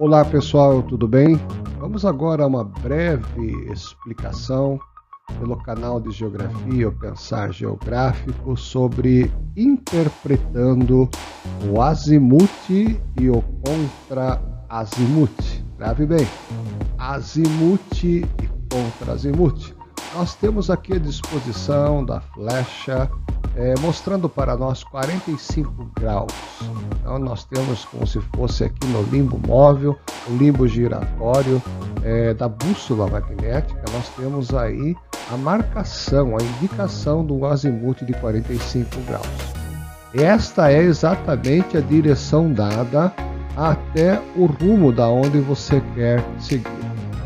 Olá pessoal, tudo bem? Vamos agora a uma breve explicação pelo canal de Geografia ou Pensar Geográfico sobre interpretando o azimuth e o contra-azimuth. Grave bem, azimuth e contra-azimuth. Nós temos aqui a disposição da flecha é, mostrando para nós 45 graus. Então nós temos como se fosse aqui no limbo móvel, o limbo giratório é, da bússola magnética, nós temos aí a marcação, a indicação do azimuth de 45 graus. Esta é exatamente a direção dada até o rumo da onde você quer seguir,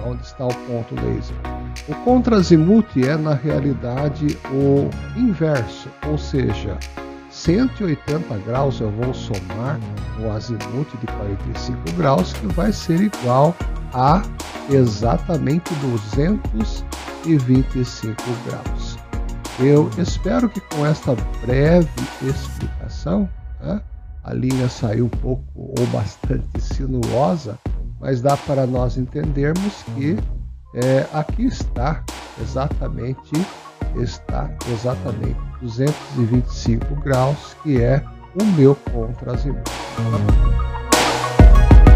onde está o ponto laser. O contra-azimuth é, na realidade, o inverso, ou seja, 180 graus eu vou somar o azimuth de 45 graus, que vai ser igual a exatamente 225 graus. Eu espero que com esta breve explicação, né, a linha saiu um pouco ou bastante sinuosa, mas dá para nós entendermos que é, aqui está exatamente está exatamente 225 graus, que é o meu contra-azimuth.